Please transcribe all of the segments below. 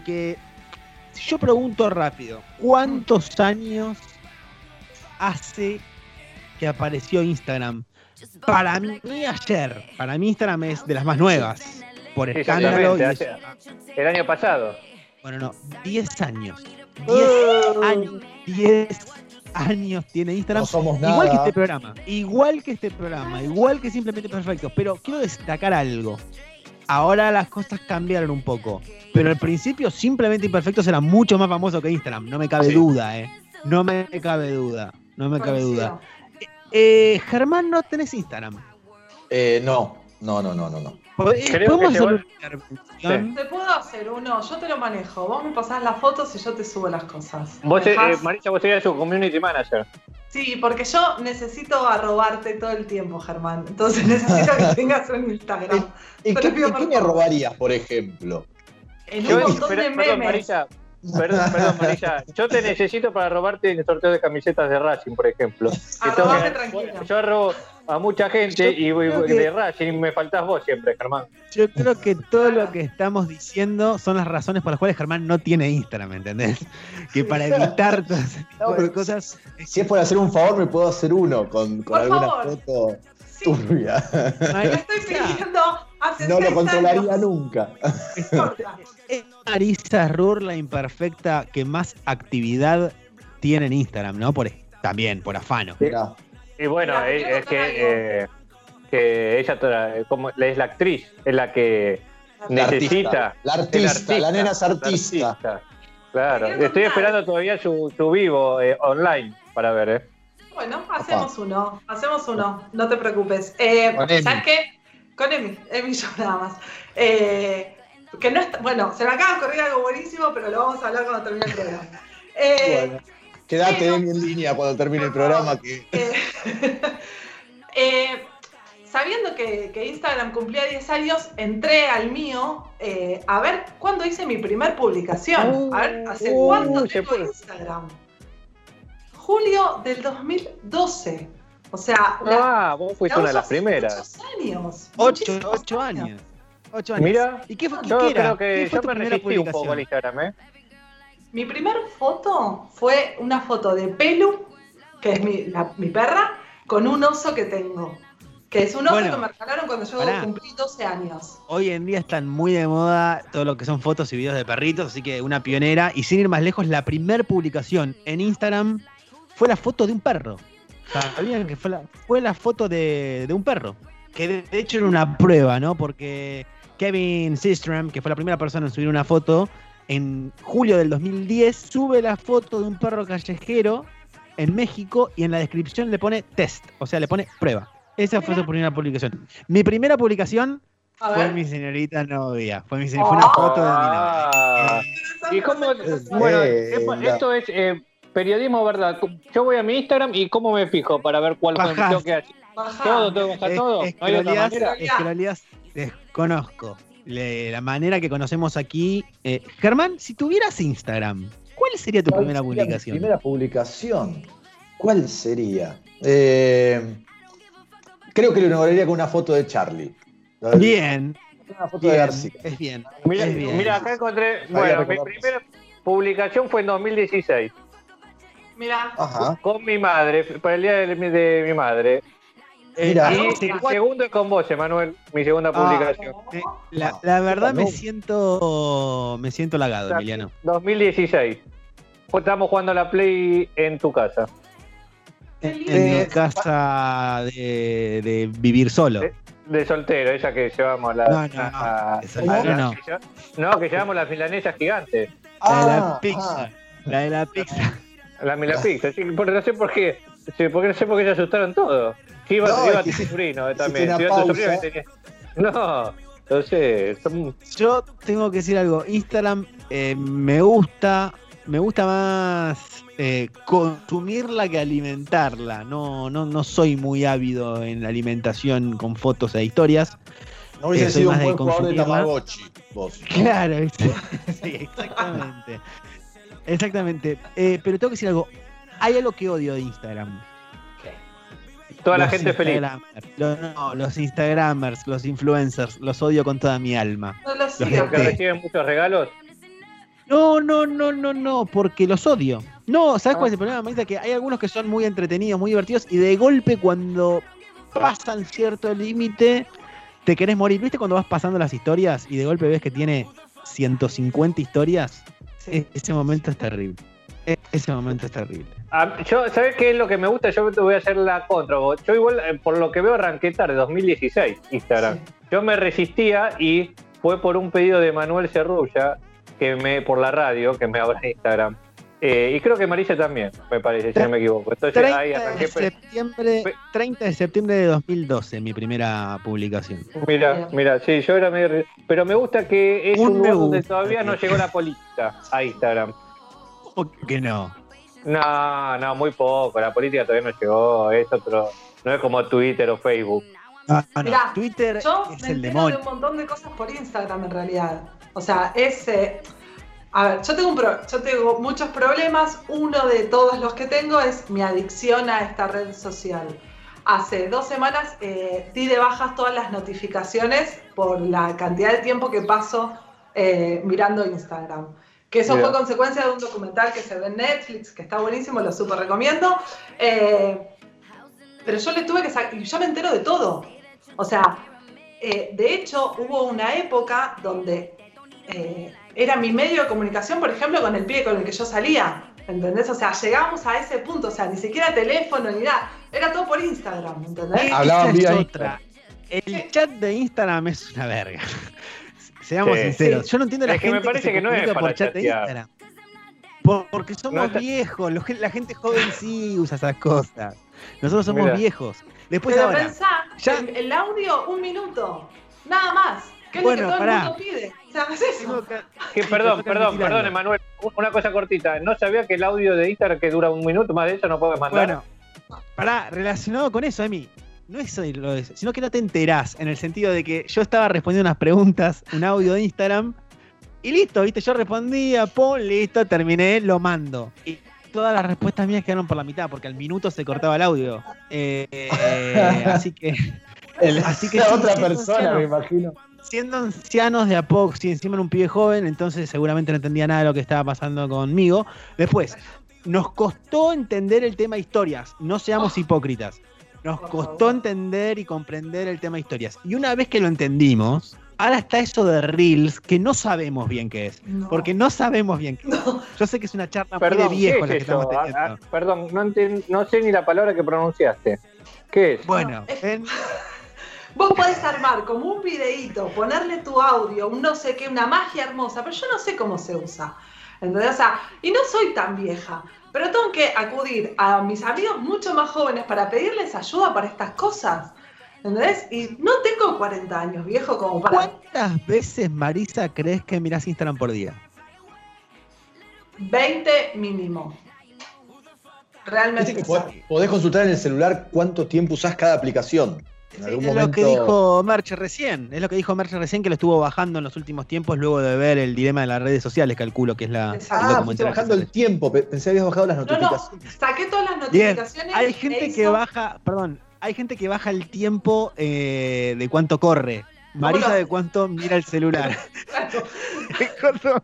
¿saben que si yo pregunto rápido, ¿cuántos años hace que apareció Instagram? Para mí ayer, para mí Instagram es de las más nuevas, por Sí, escándalo. y es- el año pasado. bueno, no, 10 años. 10 años. 10 años tiene Instagram. No somos Igual que este programa. Igual que este programa. Igual que Simplemente Perfecto. Pero quiero destacar algo. Ahora las cosas cambiaron un poco. Pero al principio Simplemente Imperfectos era mucho más famoso que Instagram. No me cabe Sí. duda, eh. No me cabe duda. No me cabe duda. Eh, Germán, ¿no tenés Instagram? Eh, no, no, no, no, no. no. Eh, Creo ¿Podemos que hacer se una intervención? Te puedo hacer uno, yo te lo manejo. Vos me pasás las fotos y yo te subo las cosas. Vos, ¿Me eh, dejás? Marisa, vos serías su community manager. Sí, porque yo necesito arrobarte todo el tiempo, Germán. Entonces necesito que tengas un Instagram. ¿Y Te qué, y me robarías, por ejemplo? En Yo- un montón pero- de perdón, memes. Marisa, perdón, perdón, Marisa. Yo te necesito para robarte el sorteo de camisetas de Racing, por ejemplo. Arrobame tranquilo. Yo arrobo a mucha gente y, y- creo que- de Racing me faltás vos siempre, Germán. Yo creo que todo lo que estamos diciendo son las razones por las cuales Germán no tiene Instagram, ¿entendés? Que para evitar tipo No, pero cosas. Si es por hacer un favor, me puedo hacer uno con, con Por alguna favor. foto Sí, turbia. lo estoy pidiendo hace No lo controlaría años. nunca. No. Es Marisa Rur la imperfecta que más actividad tiene en Instagram, ¿no? Por, también, por afano. Mirá. Y bueno, Mira, es, que, eh, que ella tra- como, es la actriz, es la que La necesita. artista, la artista, la nena es artista. Claro, estoy esperando todavía su, su vivo eh, online para ver, ¿eh? Bueno, hacemos uno, hacemos uno, no te preocupes. Eh, Con Emi. ¿Sabes qué? Con Emi, Emi yo nada más. Eh, que no está, bueno, se me acaba de ocurrir algo buenísimo, pero lo vamos a hablar cuando termine el programa. Eh, Bueno, quédate en línea cuando termine el programa. Que... eh, eh, sabiendo que, que Instagram cumplía 10 años, entré al mío eh, a ver cuándo hice mi primer publicación. A ver, ¿hace Uh, cuánto se tengo. Instagram? Julio del 2012. O sea, la- Ah, vos fuiste la una de las hace primeras. Años. Ocho, años. Ocho años. Mira, ¿Y qué fue, yo qué era? creo que ¿Qué fue yo me primera resistí un poco al publicación? Instagram, ¿eh? Mi primer foto fue una foto de Pelu, que es mi, la- mi perra, con un oso que tengo. Que es un oso Bueno, que me regalaron cuando yo pará. cumplí 12 años. Hoy en día están muy de moda todo lo que son fotos y videos de perritos, así que una pionera. Y sin ir más lejos, la primera publicación en Instagram fue la foto de un perro. ¿Sabían que fue la, fue la foto de, de un perro? Que de, de hecho era una prueba, ¿no? Porque Kevin Systrom, que fue la primera persona en subir una foto, en julio del 2010 sube la foto de un perro callejero en México y en la descripción le pone test, o sea, le pone prueba. Esa fue su primera publicación. Mi primera publicación fue mi señorita novia. Fue, mi, fue una foto de mi novia. Ah. ¿Y cómo? Bueno, Eh, esto es eh, periodismo, ¿verdad? Yo voy a mi Instagram y ¿cómo me fijo para ver cuál fue tengo que? Bajá. ¿Todo? ¿Tengo que bajar todo? Es, ¿No hay otra manera? desconozco. Le- la manera que conocemos aquí. Eh, Germán, si tuvieras Instagram, ¿cuál sería tu ¿Cuál primera sería mi publicación? Primera publicación. ¿Cuál sería? Eh, creo que lo inauguraría con una foto de Charlie. Bien, Una foto de García. es bien. Mira, es bien. mira, acá encontré. Bueno, mi primera publicación fue en 2016 Mira, Ajá. con mi madre, para el día de, mi- de mi madre. Mira. Y el segundo es con vos, Emanuel, mi segunda Ah. publicación. eh, la, la verdad me no. siento me siento halagado, Emiliano. 2016. Estamos jugando a la Play en tu casa. En, en mi Eh, casa de, de vivir solo. Eh, De soltero, esa que llevamos la. No, no, a- soltero a- no. no, que llevamos las milanesas gigantes. La de la Ah, pizza. ah. La de la pizza. La Milapizza. Sí, por, no sé por qué. Sí, porque no sé por qué se asustaron todos. Iba, No, iba tu sobrino eh, también. tu sobrino pausa. que tenía- No, son- Yo tengo que decir algo. Instagram eh, me gusta, me gusta más eh, consumirla que alimentarla. No, no, no soy muy ávido en la alimentación con fotos e historias. No hubiese Eh, soy sido un más de buen jugador de. Tamagotchi, vos. Claro, ¿viste? sí, exactamente. Exactamente. Eh, pero tengo que decir algo. Hay algo que odio de Instagram. Toda la Los gente feliz. Los, no, los Instagramers, los influencers, los odio con toda mi alma. No lo Los sigo. Reciben muchos regalos. No, no, no, no, no, porque los odio. No, ¿sabes Ah. cuál es el problema, Marisa? Que hay algunos que son muy entretenidos, muy divertidos, y de golpe cuando pasan cierto límite, te querés morir. ¿Viste cuando vas pasando las historias y de golpe ves que tiene 150 historias? Sí. E- Ese momento es terrible. Ese momento es terrible. Ah, yo, ¿Sabes qué es lo que me gusta? Yo te voy a hacer la contra. Yo igual, eh, por lo que veo, arranqué tarde, 2016, Instagram. Sí. Yo me resistía y fue por un pedido de Manuel Cerrulla, que me, por la radio, que me abra Instagram. Eh, y creo que Marisa también, me parece, si no me equivoco. Entonces ahí 30 arranqué. de, septiembre, pe- 30 de septiembre de 2012, mi primera publicación. Mira, mira, sí, yo era medio. Pero me gusta que es Un un lugar donde todavía no llegó la política a Instagram. ¿Cómo que no? No, no, muy poco. La política todavía no llegó. Es otro. No es como Twitter o Facebook. Ah, no, Mirá, Twitter Yo es me el entero de demonio. un montón de cosas por Instagram en realidad. O sea, es. eh, a ver, yo tengo, un pro- yo tengo muchos problemas. Uno de todos los que tengo es mi adicción a esta red social. Hace dos semanas eh, di de bajas todas las notificaciones por la cantidad de tiempo que paso eh, mirando Instagram. Que eso Bien. fue consecuencia de un documental que se ve en Netflix, que está buenísimo, lo súper recomiendo. Eh, pero yo le tuve que sacar, y yo me entero de todo. O sea, eh, de hecho, hubo una época donde eh, era mi medio de comunicación, por ejemplo, con el pibe con el que yo salía. ¿Entendés? O sea, llegamos a ese punto, o sea, ni siquiera teléfono ni nada. Era todo por Instagram, ¿entendés? Hablaban vía otra. El chat de Instagram es una verga. Seamos Sí. sinceros. Yo no entiendo la Es que gente me parece se que no es por chat de. Instagram. Por- porque somos No está- viejos. que- la gente joven sí usa esas cosas. Nosotros somos Mira. viejos. Después Pero ahora. pensá, ya- el, el audio, un minuto. Nada más. ¿Qué es Bueno, lo que todo pará. el mundo pide? O sea, es eso. tengo que- Que, Sí, perdón, perdón, perdón. Emanuel. Una cosa cortita. No sabía que el audio de Instagram que dura un minuto, más de eso no puedes mandar. Bueno, pará, relacionado con eso, Emi. No es eso lo de- sino que no te enterás, en el sentido de que yo estaba respondiendo unas preguntas, un audio de Instagram, y listo, viste, yo respondía, listo, terminé, lo mando. Y todas las respuestas mías quedaron por la mitad, porque al minuto se cortaba el audio. Eh, eh, así que, El- Así que sí, otra persona, me imagino. siendo ancianos de a poco, si encima era un pibe joven, entonces seguramente no entendía nada de lo que estaba pasando conmigo. Después, nos costó entender el tema historias, no seamos hipócritas. Nos costó entender y comprender el tema historias. Y una vez que lo entendimos, ahora está eso de Reels que no sabemos bien qué es. No. Porque no sabemos bien qué es. No. Yo sé que es una charla muy Perdón, de viejo ¿qué la que es estamos? Ah, teniendo. ah, perdón, no, enten- no sé ni la palabra que pronunciaste. ¿Qué es? Bueno, es- en- Vos podés armar como un videíto, ponerle tu audio, un no sé qué, una magia hermosa, pero yo no sé cómo se usa. ¿Entendés? O sea, y no soy tan vieja, pero tengo que acudir a mis amigos mucho más jóvenes para pedirles ayuda para estas cosas. ¿Entendés? Y no tengo 40 años, viejo, como para. ¿cuántas veces, Marisa, crees que mirás Instagram por día? 20 mínimo. Realmente. Que podés consultar en el celular cuánto tiempo usás cada aplicación. Sí, es momento. lo que dijo Merche recién, es lo que dijo Merche recién que lo estuvo bajando en los últimos tiempos luego de ver el dilema de las redes sociales, calculo que es la Ah, que bajando el tiempo. pe- Pensé que habías bajado las No, no, notificaciones. saqué todas las Bien, notificaciones. Hay gente que baja, perdón, hay gente que baja el tiempo eh, de cuánto corre. ¿Cómo Marisa lo de cuánto mira el celular. Claro.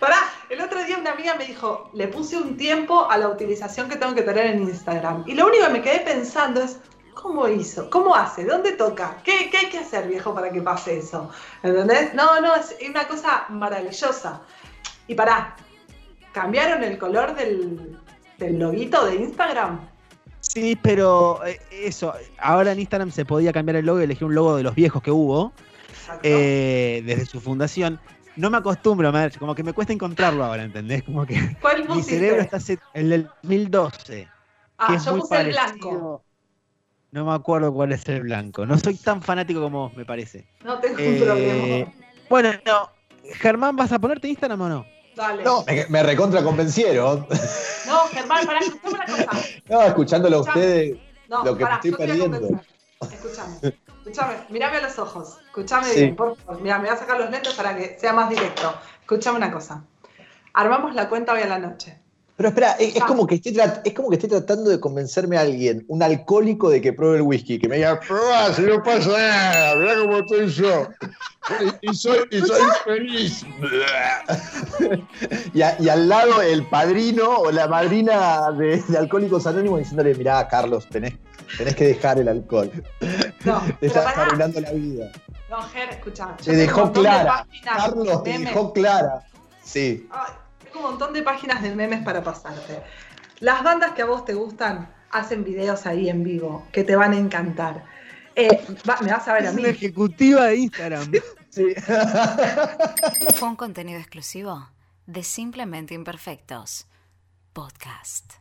Pará, el otro día una amiga me dijo, le puse un tiempo a la utilización que tengo que tener en Instagram. Y lo único que me quedé pensando es, ¿cómo hizo? ¿Cómo hace? ¿Dónde toca? ¿Qué, qué hay que hacer, viejo, para que pase eso? ¿Entendés? No, no, es una cosa maravillosa. Y pará, ¿cambiaron el color del, del loguito de Instagram? Sí, pero eh, eso, ahora en Instagram se podía cambiar el logo y elegir un logo de los viejos que hubo eh, desde su fundación. No me acostumbro, Merche, como que me cuesta encontrarlo ahora, ¿entendés? Como que ¿Cuál mi pusiste? cerebro está set- el del 2012. ah, que es yo muy puse el blanco. No me acuerdo cuál es el blanco. No soy tan fanático como vos, me parece. No tengo Eh, un problema. Bueno, no. Germán, ¿vas a ponerte Instagram o no? Dale. No, me, me recontra convencieron. No, Germán, pará, escuchame una cosa. No, escuchándolo a Escuchame. ustedes. No, Lo que me pará, estoy voy a perdiendo. convencer. Escúchame, escúchame, mirame a los ojos, escúchame Sí. bien, por favor. Mira, me voy a sacar los lentes para que sea más directo. Escúchame una cosa. Armamos la cuenta hoy a la noche. Pero espera, es, es como que tra- es como que esté tratando de convencerme a alguien, un alcohólico, de que pruebe el whisky, que me diga, prueba, si no pasa nada, mirá cómo estoy yo. Y, y soy, y soy feliz. y, a- y al lado el padrino o la madrina de, de Alcohólicos Anónimos diciéndole, mirá, Carlos, tenés, tenés que dejar el alcohol. No, Te estás arruinando la vida. No, Ger, escuchá. yo Te dejó clara. páginas Carlos, te dejó clara. Sí. Ay, tengo un montón de páginas de memes para pasarte. Las bandas que a vos te gustan hacen videos ahí en vivo que te van a encantar. Eh, va- me vas a ver a Es mí. una ejecutiva de Instagram. sí. Fue un contenido exclusivo de Simplemente Imperfectos. Podcast.